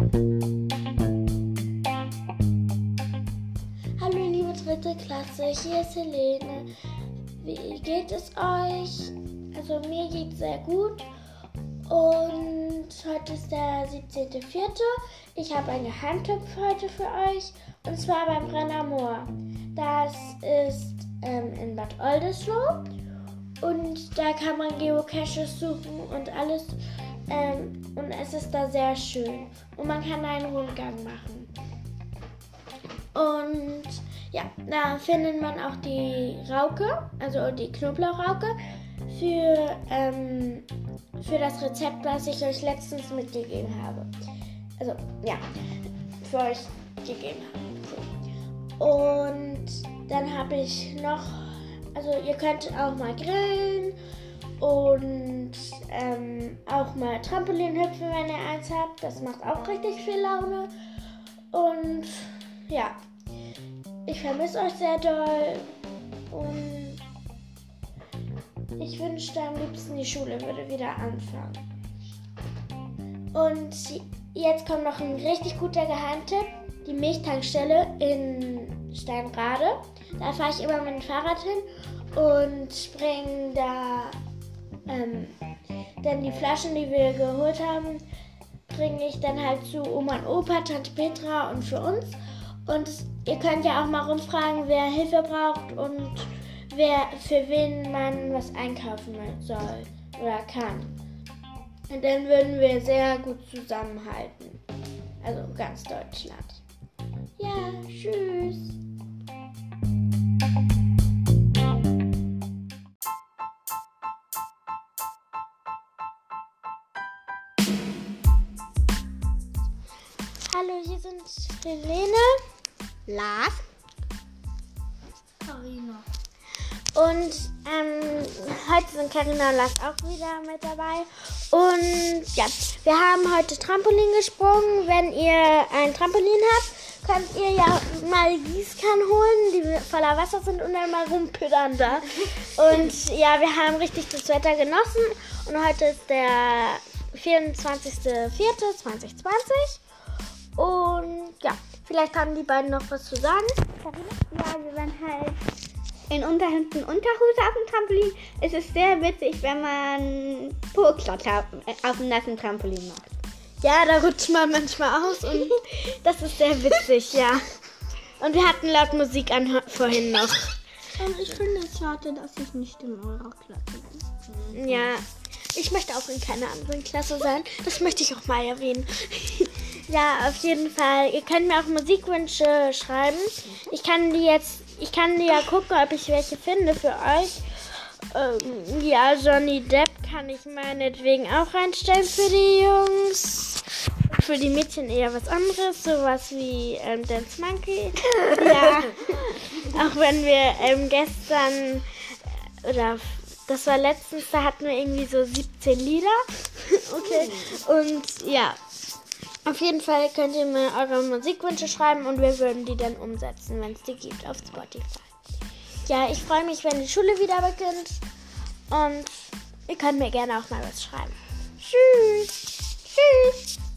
Hallo liebe dritte Klasse, hier ist Helene. Wie geht es euch? Also mir geht es sehr gut. Und heute ist der 17.04. Ich habe einen Geheimtipp heute für euch. Und zwar beim Brenner Moor. Das ist ähm, in Bad Oldesloe. Und da kann man Geocaches suchen und alles. Ähm, und es ist da sehr schön. Und man kann einen Rundgang machen. Und ja, da findet man auch die Rauke, also die Knoblauchrauke, für, ähm, für das Rezept, was ich euch letztens mitgegeben habe. Also ja, für euch gegeben habe. Und dann habe ich noch, also ihr könnt auch mal grillen und ähm, auch mal Trampolin hüpfen, wenn ihr eins habt. Das macht auch richtig viel Laune. Und ja, ich vermisse euch sehr doll und ich wünschte am liebsten, die Schule würde wieder anfangen. Und jetzt kommt noch ein richtig guter Geheimtipp. Die Milchtankstelle in Steinrade. Da fahre ich immer mit dem Fahrrad hin und springe da ähm, dann die Flaschen, die wir geholt haben, bringe ich dann halt zu Oma und Opa, Tante Petra und für uns. Und ihr könnt ja auch mal rumfragen, wer Hilfe braucht und wer für wen man was einkaufen soll oder kann. Und dann würden wir sehr gut zusammenhalten. Also ganz Deutschland. Ja, tschüss. Hallo, hier sind Helene, Lars, Carina. Und ähm, heute sind Karina und Lars auch wieder mit dabei. Und ja, wir haben heute Trampolin gesprungen. Wenn ihr ein Trampolin habt, könnt ihr ja mal Gießkannen holen, die voller Wasser sind und dann mal rumpüttern da. Und ja, wir haben richtig das Wetter genossen. Und heute ist der 24.04.2020. Und ja, vielleicht haben die beiden noch was zu sagen. Ja, wir waren halt in Unterhemden Unterhose auf dem Trampolin. Es ist sehr witzig, wenn man Po-Klotter auf dem nassen Trampolin macht. Ja, da rutscht man manchmal aus und das ist sehr witzig, ja. Und wir hatten laut Musik an vorhin noch. Und ich finde es schade, dass ich nicht in eurer Klasse bin. Ja, ich möchte auch in keiner anderen Klasse sein. Das möchte ich auch mal erwähnen. Ja, auf jeden Fall. Ihr könnt mir auch Musikwünsche schreiben. Ich kann die jetzt, ich kann die ja gucken, ob ich welche finde für euch. Ähm, ja, Johnny Depp kann ich meinetwegen auch reinstellen für die Jungs. Für die Mädchen eher was anderes, sowas wie ähm, Dance Monkey. ja, auch wenn wir ähm, gestern oder das war letztens, da hatten wir irgendwie so 17 Lieder. okay. Und ja, auf jeden Fall könnt ihr mir eure Musikwünsche schreiben und wir würden die dann umsetzen, wenn es die gibt auf Spotify. Ja, ich freue mich, wenn die Schule wieder beginnt. Und ihr könnt mir gerne auch mal was schreiben. Tschüss. Tschüss.